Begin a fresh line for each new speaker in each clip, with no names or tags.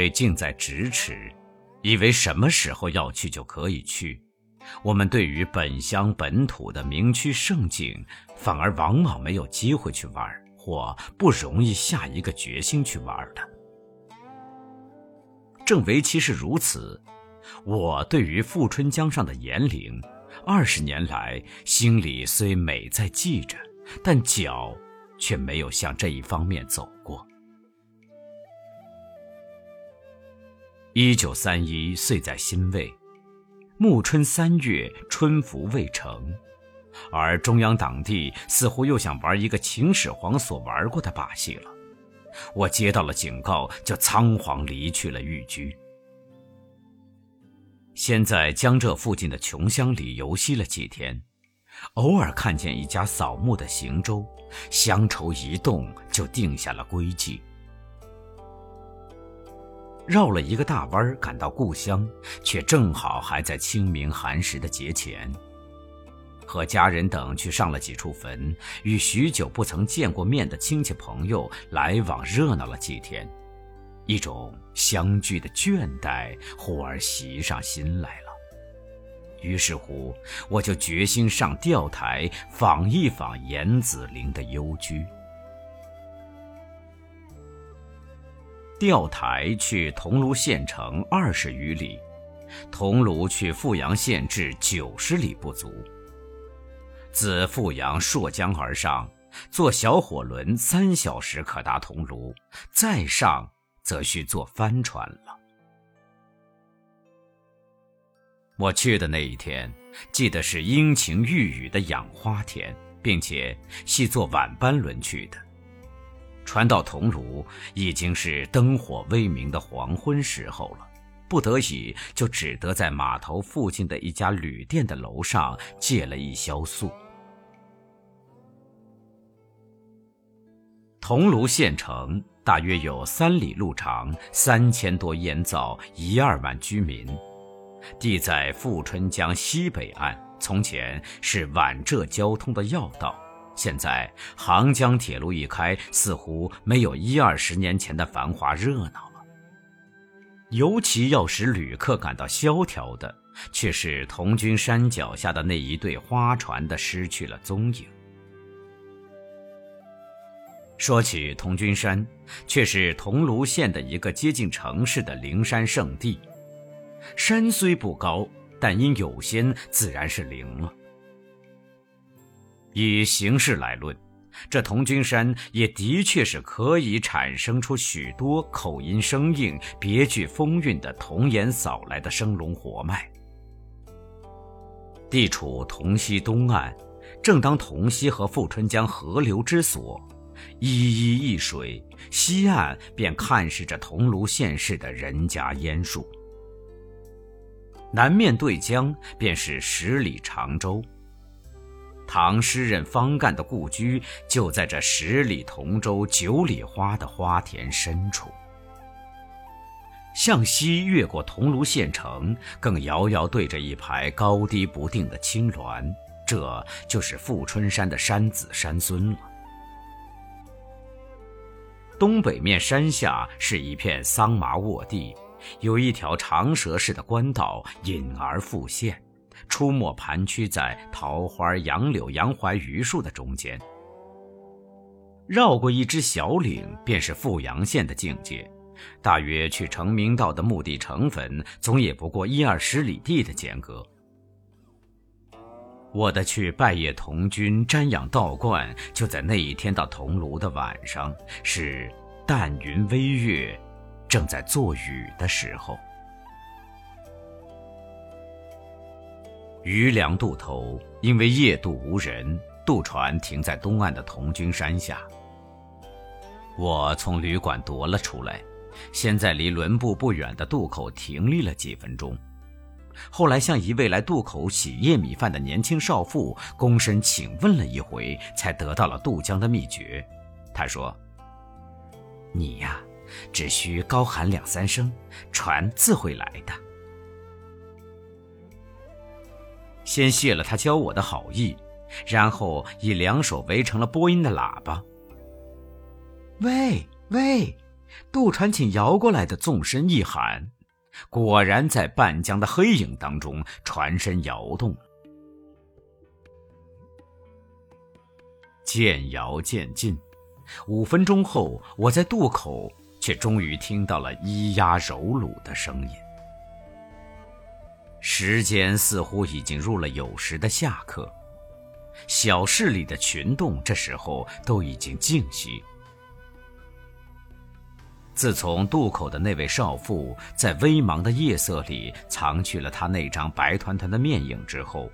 为近在咫尺，以为什么时候要去就可以去。我们对于本乡本土的名区胜景，反而往往没有机会去玩，或不容易下一个决心去玩的。正为其是如此，我对于富春江上的岩岭，二十年来心里虽美在记着，但脚却没有向这一方面走过。一九三一岁在辛未，暮春三月，春服未成，而中央党地似乎又想玩一个秦始皇所玩过的把戏了。我接到了警告，就仓皇离去了寓居。先在江浙附近的穷乡里游息了几天，偶尔看见一家扫墓的行舟，乡愁一动，就定下了归计。绕了一个大弯赶到故乡，却正好还在清明寒食的节前。和家人等去上了几处坟，与许久不曾见过面的亲戚朋友来往热闹了几天，一种相聚的倦怠忽而袭上心来了。于是乎，我就决心上钓台访一访严子陵的幽居。钓台去桐庐县城二十余里，桐庐去富阳县至九十里不足。自富阳朔江而上，坐小火轮三小时可达桐庐，再上则需坐帆船了。我去的那一天，记得是阴晴欲雨的养花田，并且系坐晚班轮去的。传到桐庐，已经是灯火微明的黄昏时候了，不得已就只得在码头附近的一家旅店的楼上借了一宵宿。桐庐县城大约有三里路长，三千多烟灶，一二万居民，地在富春江西北岸，从前是皖浙交通的要道。现在杭江铁路一开，似乎没有一二十年前的繁华热闹了。尤其要使旅客感到萧条的，却是童军山脚下的那一对花船的失去了踪影。说起童军山，却是桐庐县的一个接近城市的灵山圣地。山虽不高，但因有仙，自然是灵了。以形式来论，这童君山也的确是可以产生出许多口音生硬、别具风韵的童颜扫来的生龙活脉。地处桐溪东岸，正当桐溪和富春江合流之所，依依一水，西岸便看视着桐庐县市的人家烟树。南面对江，便是十里长洲。唐诗人方干的故居就在这十里同舟九里花的花田深处。向西越过桐庐县城，更遥遥对着一排高低不定的青峦，这就是富春山的山子山孙了。东北面山下是一片桑麻沃地，有一条长蛇似的官道隐而复现。出没盘曲在桃花、杨柳、杨槐、榆树的中间，绕过一只小岭，便是富阳县的境界。大约去成明道的墓地成坟，总也不过一二十里地的间隔。我的去拜谒童军、瞻仰道观，就在那一天到桐庐的晚上，是淡云微月，正在做雨的时候。余粮渡头，因为夜渡无人，渡船停在东岸的童军山下。我从旅馆踱了出来，先在离轮部不远的渡口停立了几分钟，后来向一位来渡口洗夜米饭的年轻少妇躬身请问了一回，才得到了渡江的秘诀。他说：“你呀，只需高喊两三声，船自会来的。”先谢了他教我的好意，然后以两手围成了播音的喇叭。喂喂，杜传庆摇过来的纵身一喊，果然在半江的黑影当中，船身摇动。渐摇渐近，五分钟后，我在渡口却终于听到了咿呀柔橹的声音。时间似乎已经入了酉时的下课，小市里的群众这时候都已经静息。自从渡口的那位少妇在微茫的夜色里藏去了她那张白团团的面影之后，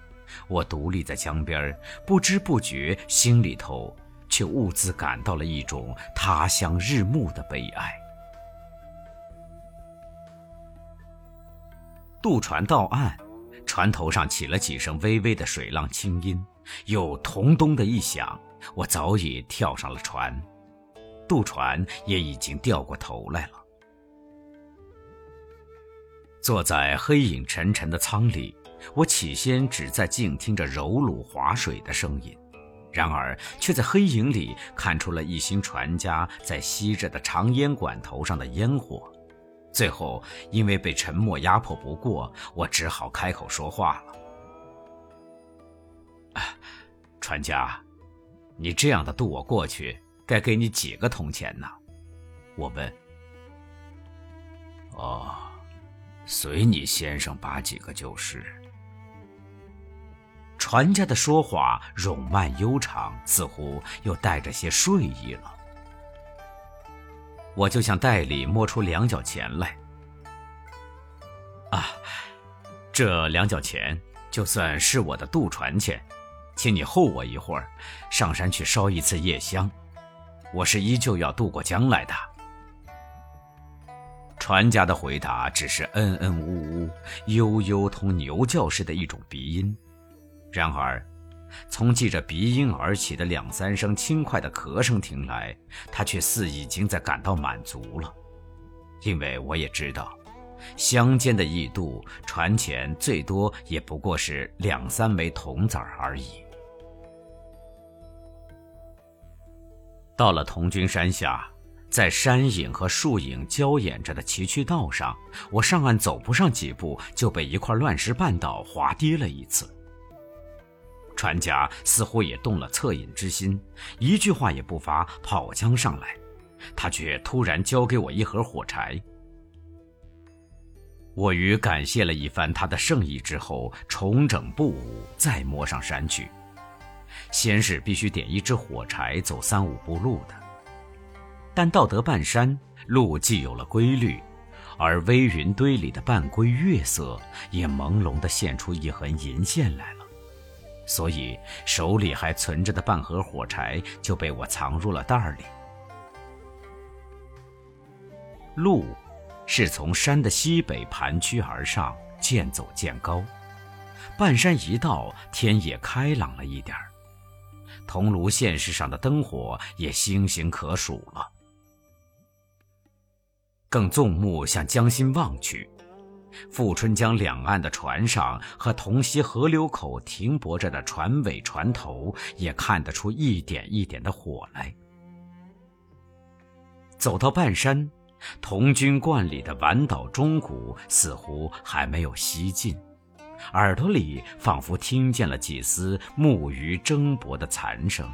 我独立在江边，不知不觉心里头却兀自感到了一种他乡日暮的悲哀。渡船到岸，船头上起了几声微微的水浪轻音，又咚咚的一响，我早已跳上了船。渡船也已经掉过头来了。坐在黑影沉沉的舱里，我起先只在静听着柔橹划水的声音，然而却在黑影里看出了一行船家在吸着的长烟管头上的烟火。最后，因为被沉默压迫不过，我只好开口说话了：“船家，你这样的渡我过去。”该给你几个铜钱呢？我问。
哦，随你先生把几个就是。
船家的说话冗慢悠长，似乎又带着些睡意了。我就向袋里摸出两角钱来。啊，这两角钱就算是我的渡船钱，请你候我一会儿，上山去烧一次夜香。我是依旧要渡过江来的。船家的回答只是嗯嗯呜呜，悠悠同牛叫似的一种鼻音。然而，从记着鼻音而起的两三声轻快的咳声听来，他却似已经在感到满足了，因为我也知道，乡间的驿渡船钱最多也不过是两三枚铜子儿而已。到了桐君山下，在山影和树影交掩着的崎岖道上，我上岸走不上几步，就被一块乱石绊倒，滑跌了一次。船家似乎也动了恻隐之心，一句话也不发，跑将上来。他却突然交给我一盒火柴。我于感谢了一番他的圣意之后，重整步舞，再摸上山去。先是必须点一支火柴，走三五步路的。但到得半山，路既有了规律，而微云堆里的半归月色也朦胧地现出一痕银线来，所以手里还存着的半盒火柴就被我藏入了袋儿里。路是从山的西北盘曲而上，渐走渐高，半山一到，天也开朗了一点儿。桐庐县市上的灯火也星星可数了。更纵目向江心望去，富春江两岸的船上和同溪河流口停泊着的船尾船头，也看得出一点一点的火来。走到半山，童军观里的晚岛钟鼓似乎还没有熄尽。耳朵里仿佛听见了几丝木鱼争搏的残声。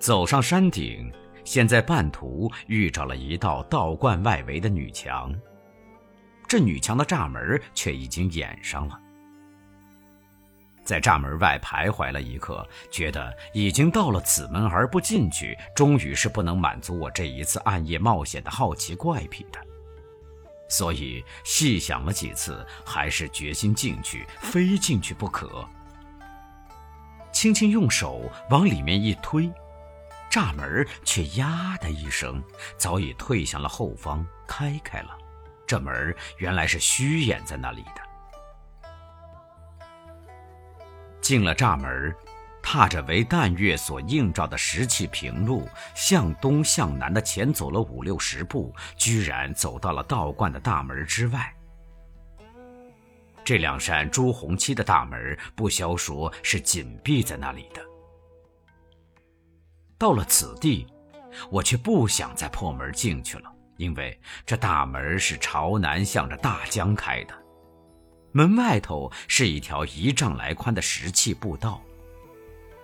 走上山顶，现在半途遇着了一道道观外围的女墙，这女墙的栅门却已经掩上了。在栅门外徘徊了一刻，觉得已经到了此门而不进去，终于是不能满足我这一次暗夜冒险的好奇怪癖的。所以细想了几次，还是决心进去，非进去不可。轻轻用手往里面一推，栅门却呀的一声，早已退向了后方，开开了。这门原来是虚掩在那里的。进了栅门。踏着为淡月所映照的石砌平路，向东向南的前走了五六十步，居然走到了道观的大门之外。这两扇朱红漆的大门，不消说是紧闭在那里的。到了此地，我却不想再破门进去了，因为这大门是朝南向着大江开的。门外头是一条一丈来宽的石砌步道，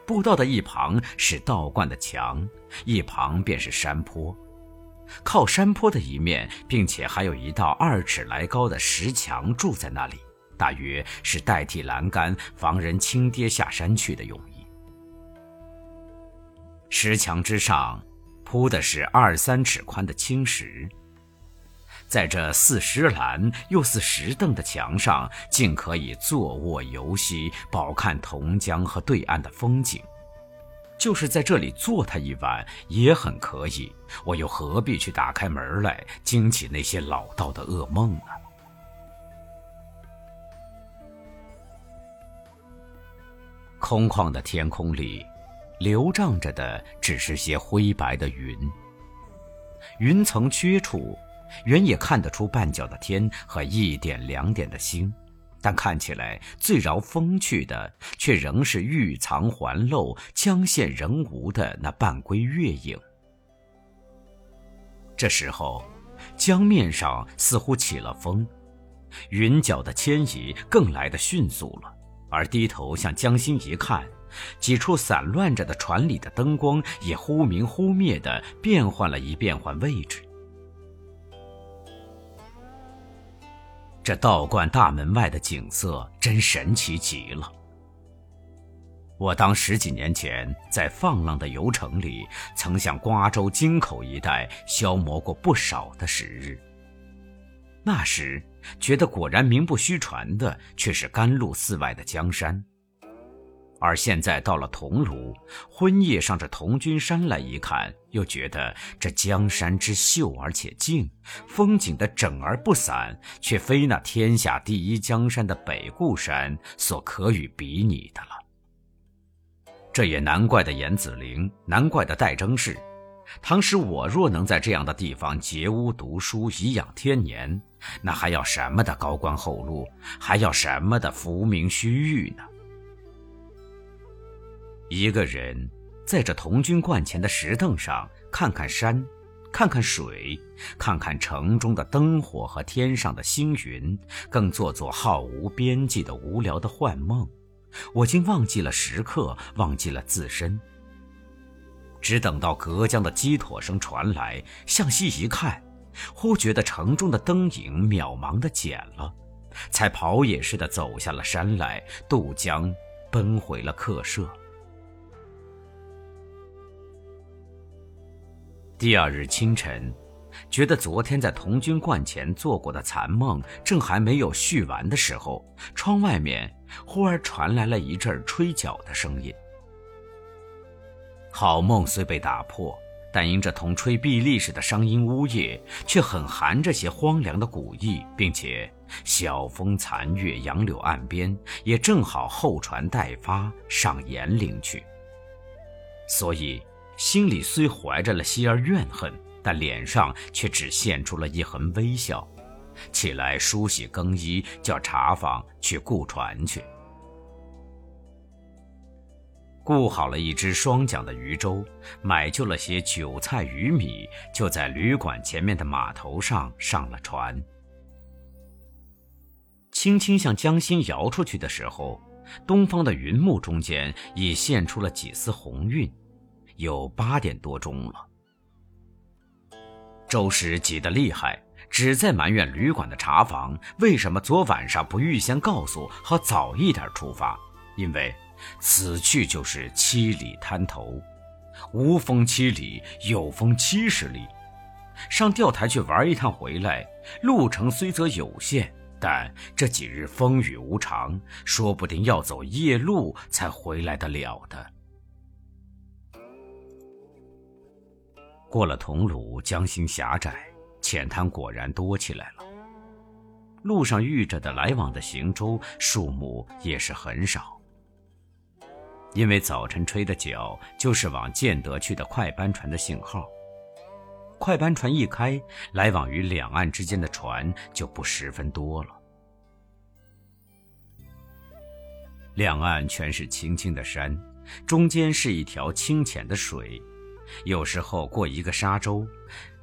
步道的一旁是道观的墙，一旁便是山坡。靠山坡的一面，并且还有一道二尺来高的石墙筑在那里，大约是代替栏杆，防人轻跌下山去的用意。石墙之上铺的是二三尺宽的青石，在这似石栏又似石凳的墙上，竟可以坐卧游息，饱看同江和对岸的风景。就是在这里坐他一晚也很可以，我又何必去打开门来惊起那些老道的噩梦呢？空旷的天空里，流涨着的只是些灰白的云。云层缺处，远也看得出半角的天和一点两点的星。但看起来最饶风趣的，却仍是欲藏还露、将现仍无的那半归月影。这时候，江面上似乎起了风，云角的迁移更来得迅速了。而低头向江心一看，几处散乱着的船里的灯光也忽明忽灭的变换了一变换位置。这道观大门外的景色真神奇极了。我当十几年前在放浪的游程里，曾向瓜州京口一带消磨过不少的时日。那时觉得果然名不虚传的，却是甘露寺外的江山。而现在到了桐庐，昏夜上这桐君山来一看，又觉得这江山之秀而且静，风景的整而不散，却非那天下第一江山的北固山所可与比拟的了。这也难怪的严子陵，难怪的戴征士。当时我若能在这样的地方结屋读书，颐养天年，那还要什么的高官厚禄，还要什么的浮名虚誉呢？一个人在这童军观前的石凳上，看看山，看看水，看看城中的灯火和天上的星云，更做做毫无边际的无聊的幻梦。我竟忘记了时刻，忘记了自身。只等到隔江的鸡驼声传来，向西一看，忽觉得城中的灯影渺茫的减了，才跑也似的走下了山来，渡江，奔回了客舍。第二日清晨，觉得昨天在童军观前做过的残梦正还没有续完的时候，窗外面忽而传来了一阵吹角的声音。好梦虽被打破，但因这同吹碧丽似的声音呜咽，却很含着些荒凉的古意，并且晓风残月，杨柳岸边，也正好后传待发上延陵去，所以。心里虽怀着了些儿怨恨，但脸上却只现出了一痕微笑。起来梳洗更衣，叫茶坊去雇船去。雇好了一只双桨的渔舟，买就了些韭菜鱼米，就在旅馆前面的码头上上了船。轻轻向江心摇出去的时候，东方的云幕中间已现出了几丝红晕。有八点多钟了，周时急得厉害，只在埋怨旅馆的茶房为什么昨晚上不预先告诉，好早一点出发。因为此去就是七里滩头，无风七里，有风七十里。上钓台去玩一趟回来，路程虽则有限，但这几日风雨无常，说不定要走夜路才回来得了的。过了桐庐，江心狭窄，浅滩果然多起来了。路上遇着的来往的行舟数目也是很少。因为早晨吹的角就是往建德去的快班船的信号。快班船一开，来往于两岸之间的船就不十分多了。两岸全是青青的山，中间是一条清浅的水。有时候过一个沙洲，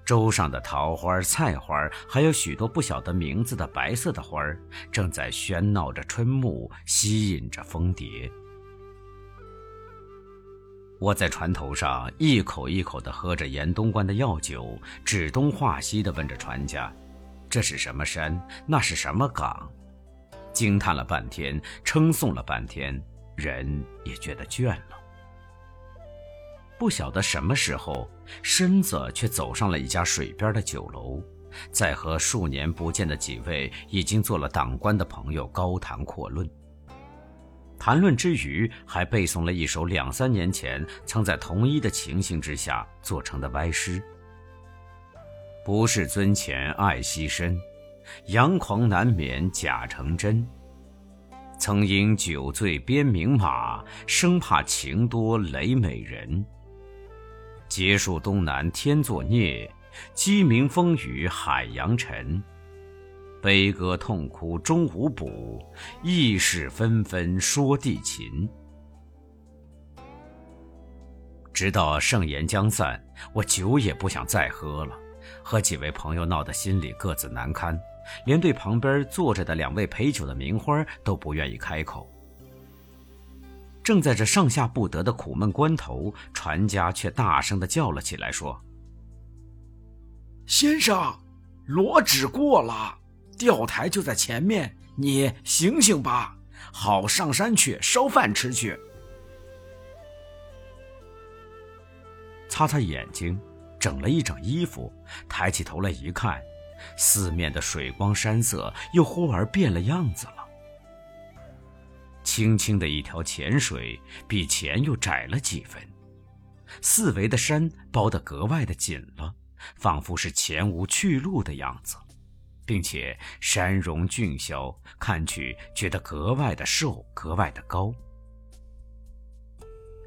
洲上的桃花、菜花，还有许多不晓得名字的白色的花儿，正在喧闹着春暮，吸引着蜂蝶。我在船头上一口一口地喝着严东关的药酒，指东画西地问着船家：“这是什么山？那是什么港？”惊叹了半天，称颂了半天，人也觉得倦了。不晓得什么时候，身子却走上了一家水边的酒楼，在和数年不见的几位已经做了党官的朋友高谈阔论。谈论之余，还背诵了一首两三年前曾在同一的情形之下做成的歪诗：“不是尊前爱惜身，阳狂难免假成真。曾因酒醉鞭名马，生怕情多累美人。”结束东南天作孽，鸡鸣风雨海洋沉。悲歌痛哭终无补，意事纷纷说地勤。直到盛筵将散，我酒也不想再喝了，和几位朋友闹得心里各自难堪，连对旁边坐着的两位陪酒的名花都不愿意开口。正在这上下不得的苦闷关头，船家却大声的叫了起来，说：“
先生，罗纸过了，钓台就在前面，你醒醒吧，好上山去烧饭吃去。”
擦擦眼睛，整了一整衣服，抬起头来一看，四面的水光山色又忽而变了样子了。清清的一条浅水，比前又窄了几分，四围的山包得格外的紧了，仿佛是前无去路的样子，并且山容峻削，看去觉得格外的瘦，格外的高。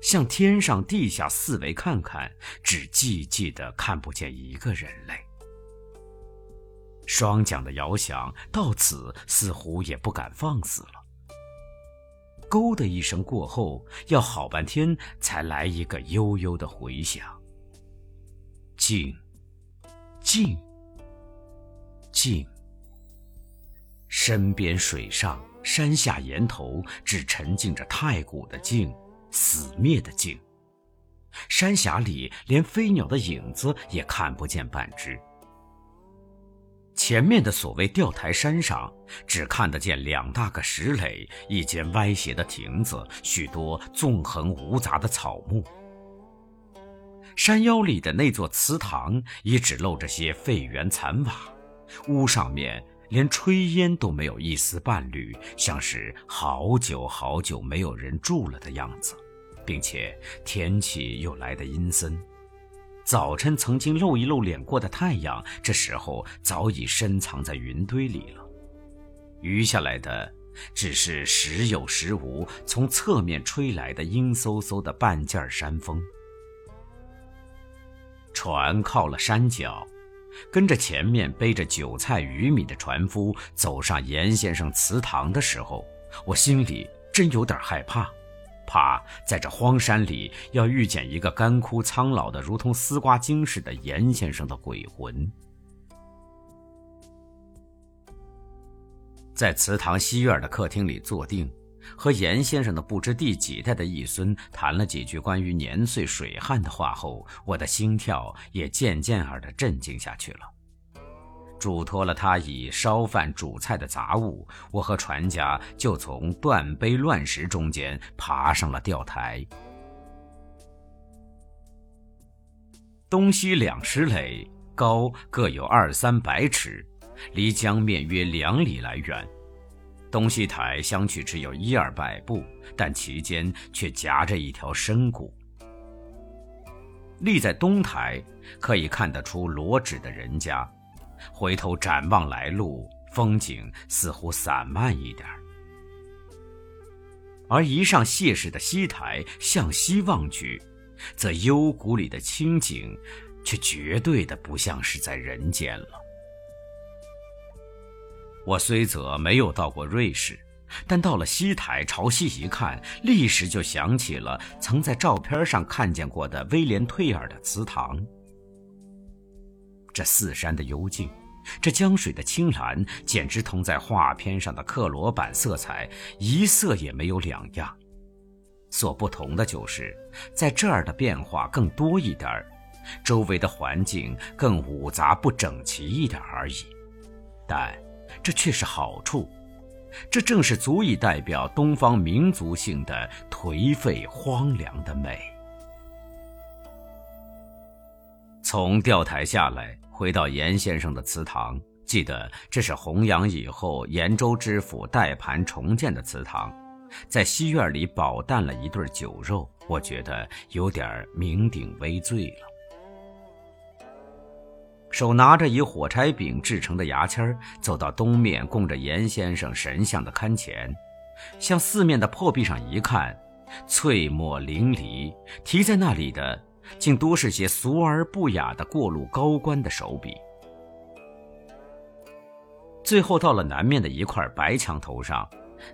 向天上地下四围看看，只寂寂的看不见一个人类。双桨的摇响到此，似乎也不敢放肆了。“勾”的一声过后，要好半天才来一个悠悠的回响。静，静，静。身边水上山下岩头，只沉浸着太古的静，死灭的静。山峡里连飞鸟的影子也看不见半只。前面的所谓钓台山上，只看得见两大个石垒，一间歪斜的亭子，许多纵横无杂的草木。山腰里的那座祠堂也只露着些废垣残瓦，屋上面连炊烟都没有一丝半缕，像是好久好久没有人住了的样子，并且天气又来得阴森。早晨曾经露一露脸过的太阳，这时候早已深藏在云堆里了。余下来的，只是时有时无从侧面吹来的阴飕飕的半件山风。船靠了山脚，跟着前面背着韭菜鱼米的船夫走上严先生祠堂的时候，我心里真有点害怕。怕在这荒山里要遇见一个干枯苍老的如同丝瓜精似的严先生的鬼魂。在祠堂西院的客厅里坐定，和严先生的不知第几代的义孙谈了几句关于年岁水旱的话后，我的心跳也渐渐儿的镇静下去了。嘱托了他以烧饭煮菜的杂物，我和船家就从断碑乱石中间爬上了钓台。东西两石垒，高各有二三百尺，离江面约两里来远。东西台相距只有一二百步，但其间却夹着一条深谷。立在东台，可以看得出罗纸的人家。回头展望来路，风景似乎散漫一点而一上谢氏的西台，向西望去，则幽谷里的清景，却绝对的不像是在人间了。我虽则没有到过瑞士，但到了西台朝西一看，立时就想起了曾在照片上看见过的威廉·退尔的祠堂。这四山的幽静，这江水的清蓝，简直同在画片上的克罗版色彩一色也没有两样。所不同的就是，在这儿的变化更多一点儿，周围的环境更五杂不整齐一点而已。但这却是好处。这正是足以代表东方民族性的颓废荒凉的美。从钓台下来，回到严先生的祠堂，记得这是弘阳以后严州知府代盘重建的祠堂，在西院里饱啖了一顿酒肉，我觉得有点酩酊微醉了。手拿着以火柴饼制成的牙签走到东面供着严先生神像的龛前，向四面的破壁上一看，翠墨淋漓，题在那里的竟多是些俗而不雅的过路高官的手笔。最后到了南面的一块白墙头上。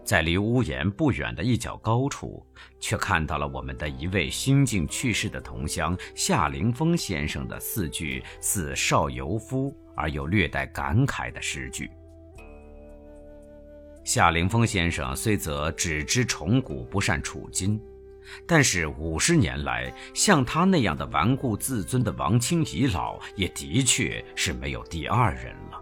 在离屋檐不远的一角高处，却看到了我们的一位新近去世的同乡夏凌风先生的四句似少游夫而又略带感慨的诗句。夏凌风先生虽则只知崇古不善处今，但是五十年来，像他那样的顽固自尊的王清遗老，也的确是没有第二人了。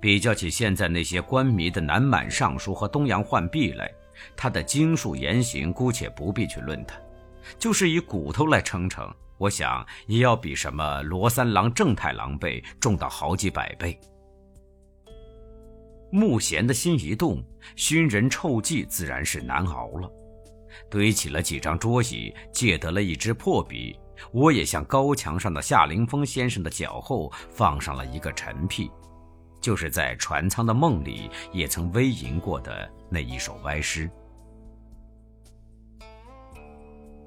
比较起现在那些官迷的南满尚书和东阳浣碧来，他的经术言行姑且不必去论他，就是以骨头来称称，我想也要比什么罗三郎、正太狼狈重到好几百倍。慕贤的心一动，熏人臭气自然是难熬了。堆起了几张桌椅，借得了一支破笔，我也向高墙上的夏凌风先生的脚后放上了一个陈屁。就是在船舱的梦里也曾微吟过的那一首歪诗。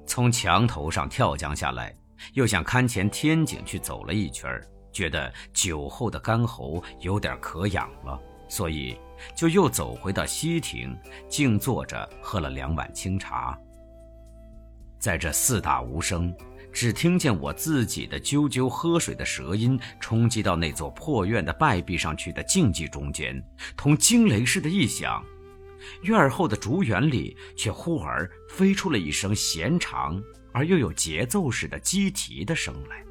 从墙头上跳江下来，又向龛前天井去走了一圈觉得酒后的干喉有点渴痒了，所以就又走回到西亭，静坐着喝了两碗清茶。在这四大无声。只听见我自己的啾啾喝水的舌音冲击到那座破院的败壁上去的静寂中间，同惊雷似的异响。院后的竹园里却忽而飞出了一声弦长而又有节奏似的鸡啼的声来。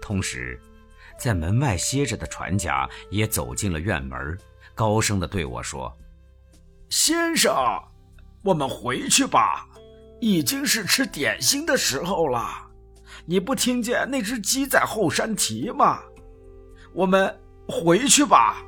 同时，在门外歇着的船家也走进了院门，高声的对我说：“
先生，我们回去吧。”已经是吃点心的时候了，你不听见那只鸡在后山啼吗？我们回去吧。